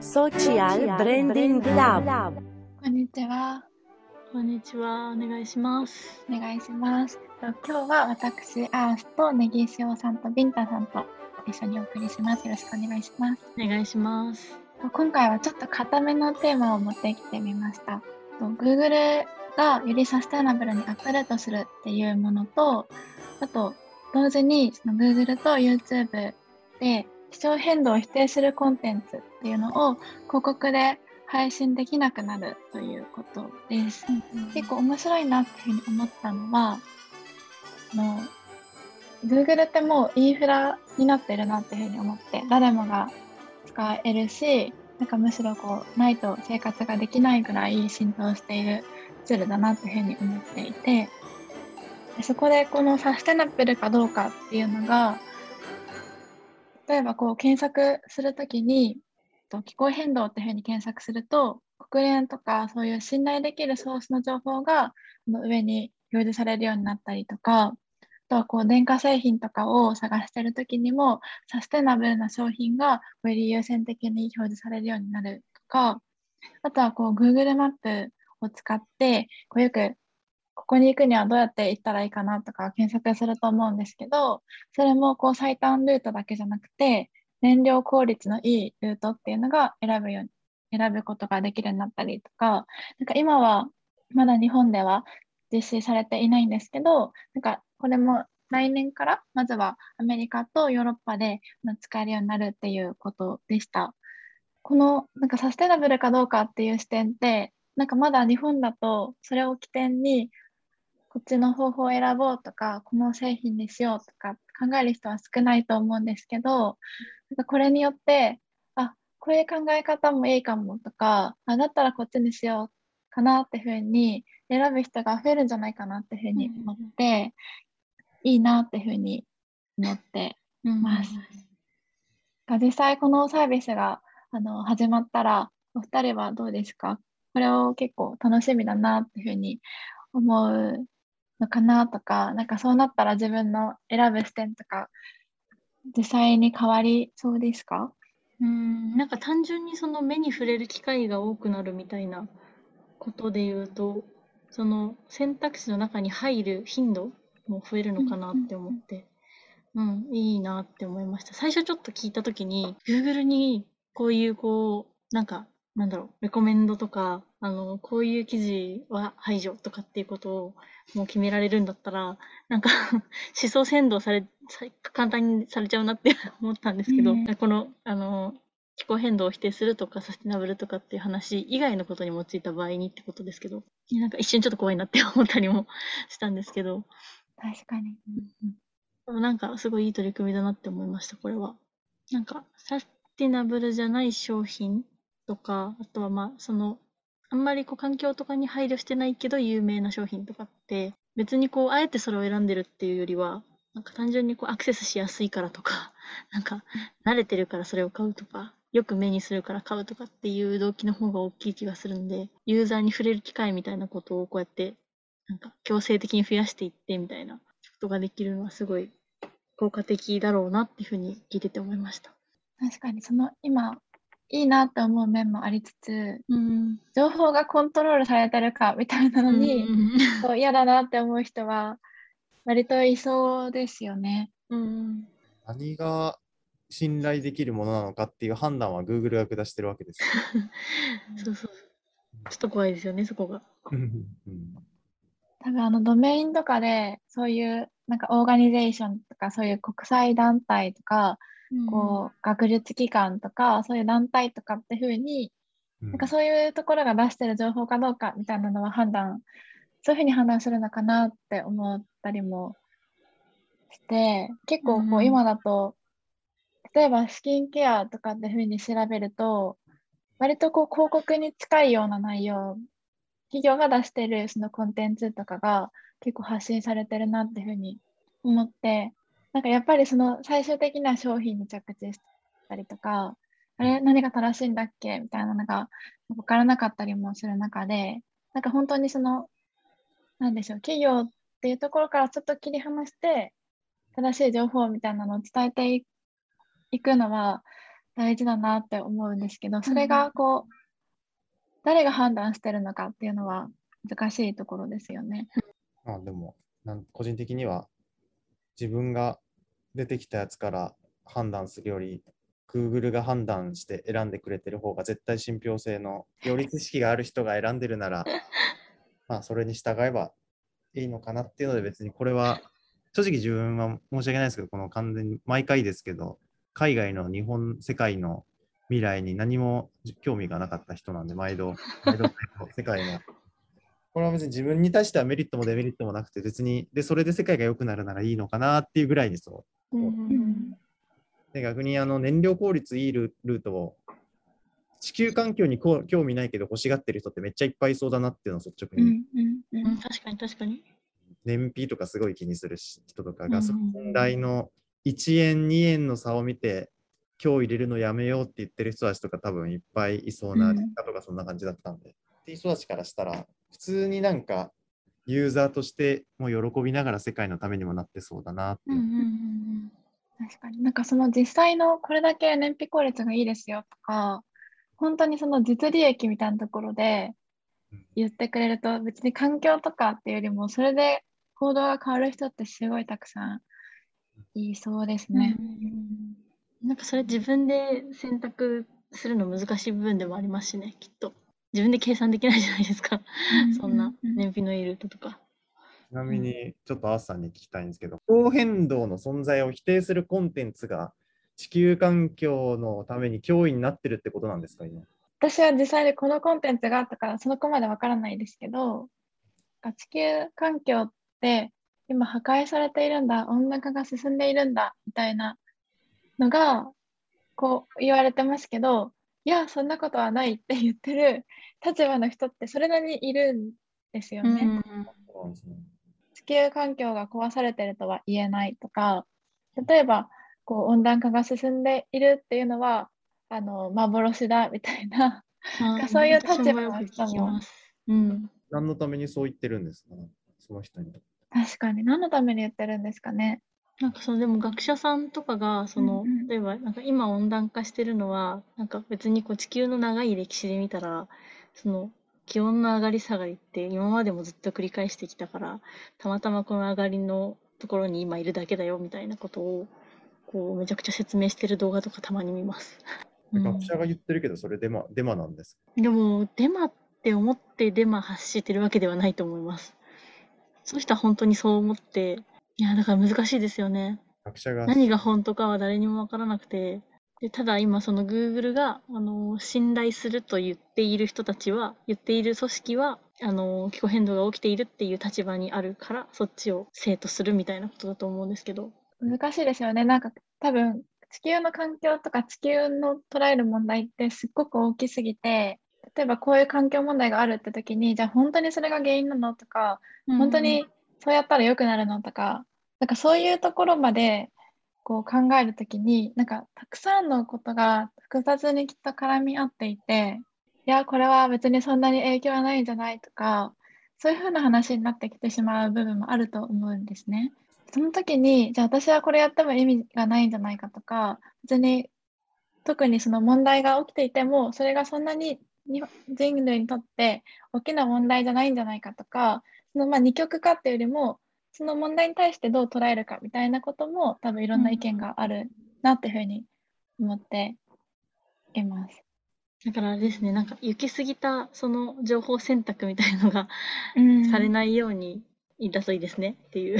Social Branding Lab こんにちは。こんにちは。お願いします。お願いします。と今日は私、アースとネギ塩さんとビンタさんと一緒にお送りします。よろしくお願いします。お願いします。と今回はちょっと固めのテーマを持ってきてみました。と Google がよりサステナブルにアップデートするっていうものと、あと同時にその Google と YouTube で気象変動を否定するコンテンツっていうのを広告で配信できなくなるということです。結構面白いなっていうふうに思ったのは、あの Google ってもうインフラになってるなっていうふうに思って、誰もが使えるし、なんかむしろこうないと生活ができないぐらい浸透しているツールだなっていうふうに思っていて、でそこでこのサステナブルかどうかっていうのが、例えばこう検索するときに、気候変動っていうふうに検索すると、国連とかそういう信頼できるソースの情報が上に表示されるようになったりとか、あとはこう電化製品とかを探してるときにも、サステナブルな商品がより優先的に表示されるようになるとか、あとはこう Google マップを使って、こうよくここに行くにはどうやって行ったらいいかなとか検索すると思うんですけど、それもこう最短ルートだけじゃなくて、燃料効率のいいルートっていうのが選ぶように、選ぶことができるようになったりとか、なんか今はまだ日本では実施されていないんですけど、なんかこれも来年からまずはアメリカとヨーロッパで使えるようになるっていうことでした。このなんかサステナブルかどうかっていう視点って、なんかまだ日本だとそれを起点にこっちの方法を選ぼうとか、この製品にしようとか考える人は少ないと思うんですけど、なんかこれによって、あ、こういう考え方もいいかもとか、あ、だったらこっちにしようかなっていうふうに選ぶ人が増えるんじゃないかなっていうふうに思って、いいなっていうふうに思ってうんます。が実際このサービスがあの始まったら、お二人はどうですか？これを結構楽しみだなっていうふうに思うのかなとか、なんかそうなったら自分の選ぶ視点とか、実際に変わりそうですか？うん、なんか単純にその目に触れる機会が多くなるみたいなことで言うと、その選択肢の中に入る頻度も増えるのかなって思って、うん、いいなって思いました。最初ちょっと聞いたときに、Google にこういうこう、なんか、なんだろう、レコメンドとか、あの、こういう記事は排除とかっていうことをもう決められるんだったら、なんか 思想先導され、さ簡単にされちゃうなって思ったんですけど、うんこの、あの、気候変動を否定するとか、サステナブルとかっていう話以外のことに用いた場合にってことですけど、なんか一瞬ちょっと怖いなって思ったりもしたんですけど、確かに。でもなんかすごいいい取り組みだなって思いました、これは。なんか、サステナブルじゃない商品とか、あとはまあ、その、あんまりこう環境とかに配慮してないけど有名な商品とかって、別にこう、あえてそれを選んでるっていうよりは、なんか単純にこうアクセスしやすいからとか、なんか慣れてるからそれを買うとか、よく目にするから買うとかっていう動機の方が大きい気がするんで、ユーザーに触れる機会みたいなことをこうやって、なんか強制的に増やしていってみたいなことができるのはすごい効果的だろうなっていうふうに聞いてて思いました。確かに、その今、いいなって思う面もありつつ、うん。情報がコントロールされてるかみたいなのに、そう嫌だなって思う人は、割といそうですよね。うん。何が信頼できるものなのかっていう判断は Google が下してるわけですよ。そうそう。ちょっと怖いですよね、そこが。うん多分あのドメインとかでそういうなんかオーガニゼーションとかそういう国際団体とか、こう学術機関とかそういう団体とかっていうふうにうん。なんかそういうところが出してる情報かどうかみたいなのは判断そういうふうに判断するのかなって思ったりもして結構こうん。う今だと例えばスキンケアとかっていうふうに調べると割とこう広告に近いような内容企業が出してるそのコンテンツとかが結構発信されてるなっていうふうに思ってなんかやっぱりその最終的な商品に着地したりとかあれ何が正しいんだっけ？みたいなのが分からなかったりもする中でなんか本当にそのなんでしょう企業っていうところからちょっと切り離して正しい情報みたいなのを伝えていいくのは大事だなって思うんですけど、それがこう、誰が判断してるのかっていうのは難しいところですよね。まあでもなん個人的には自分が出てきたやつから判断するより Google が判断して選んでくれてる方が絶対信憑性のより知識がある人が選んでるなら まあそれに従えばいいのかなっていうので別にこれは正直自分は申し訳ないですけどこの完全に毎回ですけど海外の日本世界の未来に何も興味がなかった人なんで 毎度毎度世界のこれは別に自分に対してはメリットもデメリットもなくて別にでそれで世界が良くなるならいいのかなっていうぐらいにそう。うんで逆にあの燃料効率いいルルートを地球環境にこう興味ないけど欲しがってる人ってめっちゃいっぱいいそうだなっていうのを率直うんに、うんうん、確かに確かに。燃費とかすごい気にするし人とかうんガソリン代の1円2円の差を見て今日入れるのやめようって言ってる人たちとか多分いっぱいいそうなうん。実家とかそんな感じだったんで、っていう人たちからしたら普通になんかユーザーとしても喜びながら世界のためにもなってそうだなって。いうう、んうんうん。確かに。なんかその実際のこれだけ燃費効率がいいですよとか本当にその実利益みたいなところでうん。言ってくれると別に環境とかっていうよりもそれで行動が変わる人ってすごいたくさんいそうですうんね。なんかそれ自分で選択するの難しい部分でもありますしね、きっと。自分で計算できないじゃないですか。そんな燃費のいいルートとか。ちなみにちょっとアースさんに聞きたいんですけど気候変動の存在を否定するコンテンツが地球環境のために脅威になってるってことなんですか今？私は実際にこのコンテンツがあったからその子までわからないですけど地球環境って今破壊されているんだ温暖化が進んでいるんだみたいなのがこう言われてますけどいやそんなことはないって言ってる立場の人ってそれなりにいるんですよね。うん地球環境が壊されてるとは言えないとか例えばこう温暖化が進んでいるっていうのはあの幻だみたいなあそういう立場の人も。何のためにそう言ってるんですか？その人に。確かに何のために言ってるんですかね。なんかそのでも学者さんとかがその、うんうん例えばなんか今温暖化してるのはなんか別にこう地球の長い歴史で見たらその気温の上がり下がりって今までもずっと繰り返してきたからたまたまこの上がりのところに今いるだけだよみたいなことをこうめちゃくちゃ説明してる動画とかたまに見ます。うん学者が言ってるけど、それデマデマなんです。でもデマって思ってデマ発してるわけではないと思います。その人は本当にそう思っていやだから難しいですよね。学者が何が本当かは誰にもわからなくてでただ今その Google があの信頼すると言っている人たちは言っている組織はあの気候変動が起きているっていう立場にあるからそっちを生徒するみたいなことだと思うんですけど難しいですよね。なんか多分地球の環境とか地球の捉える問題ってすっごく大きすぎて例えばこういう環境問題があるって時にじゃあ本当にそれが原因なのとか本当にそうやったら良くなるのとかなんかそういうところまでこう考えるときになんかたくさんのことが複雑にきっと絡み合っていていやこれは別にそんなに影響はないんじゃないとかそういうふうな話になってきてしまう部分もあると思うんですね。その時にじゃあ私はこれやっても意味がないんじゃないかとか別に特にその問題が起きていてもそれがそんなに人類にとって大きな問題じゃないんじゃないかとかそのまあ二極化っていうよりもその問題に対してどう捉えるかみたいなことも多分いろんな意見があるなっていうふうに思っています。だからあれですねなんか行き過ぎたその情報選択みたいのがうん。されないようにだといいですねっていう、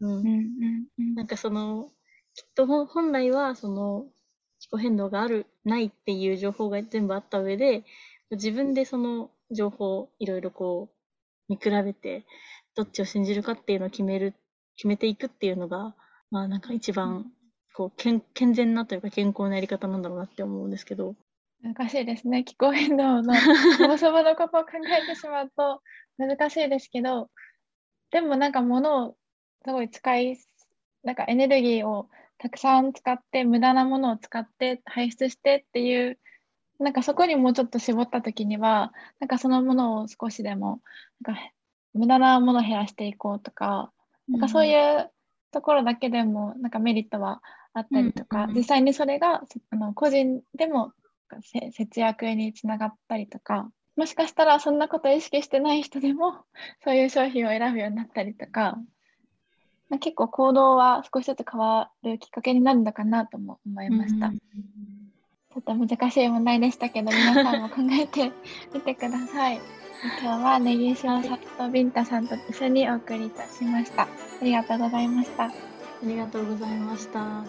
うん。うん。うんうんなんかそのきっと本来はその気候変動があるないっていう情報が全部あった上で自分でその情報をいろいろこう見比べてどっちを信じるかっていうのを決める決めていくっていうのがまあなんか一番こう健健全なというか健康なやり方なんだろうなって思うんですけど。難しいですね。気候変動のそもそものことを考えてしまうと難しいですけど、でもなんか物をすごい使い、なんかエネルギーをたくさん使って、無駄なものを使って排出してっていう、なんかそこにもうちょっと絞ったときには、なんかそのものを少しでも、なんか無駄なものを減らしていこうとか、なんかそういうところだけでもなんかメリットはあったりとか、うんうん実際にそれがそあの個人でもせ節約につながったりとかもしかしたらそんなこと意識してない人でも そういう商品を選ぶようになったりとか、まあ、結構行動は少しずつ変わるきっかけになるのかなとも思いました。うんちょっと難しい問題でしたけど、皆さんも考えてみてください。今日はネギ塩さんとビンタさんと一緒にお送りいたしました。ありがとうございました。ありがとうございました。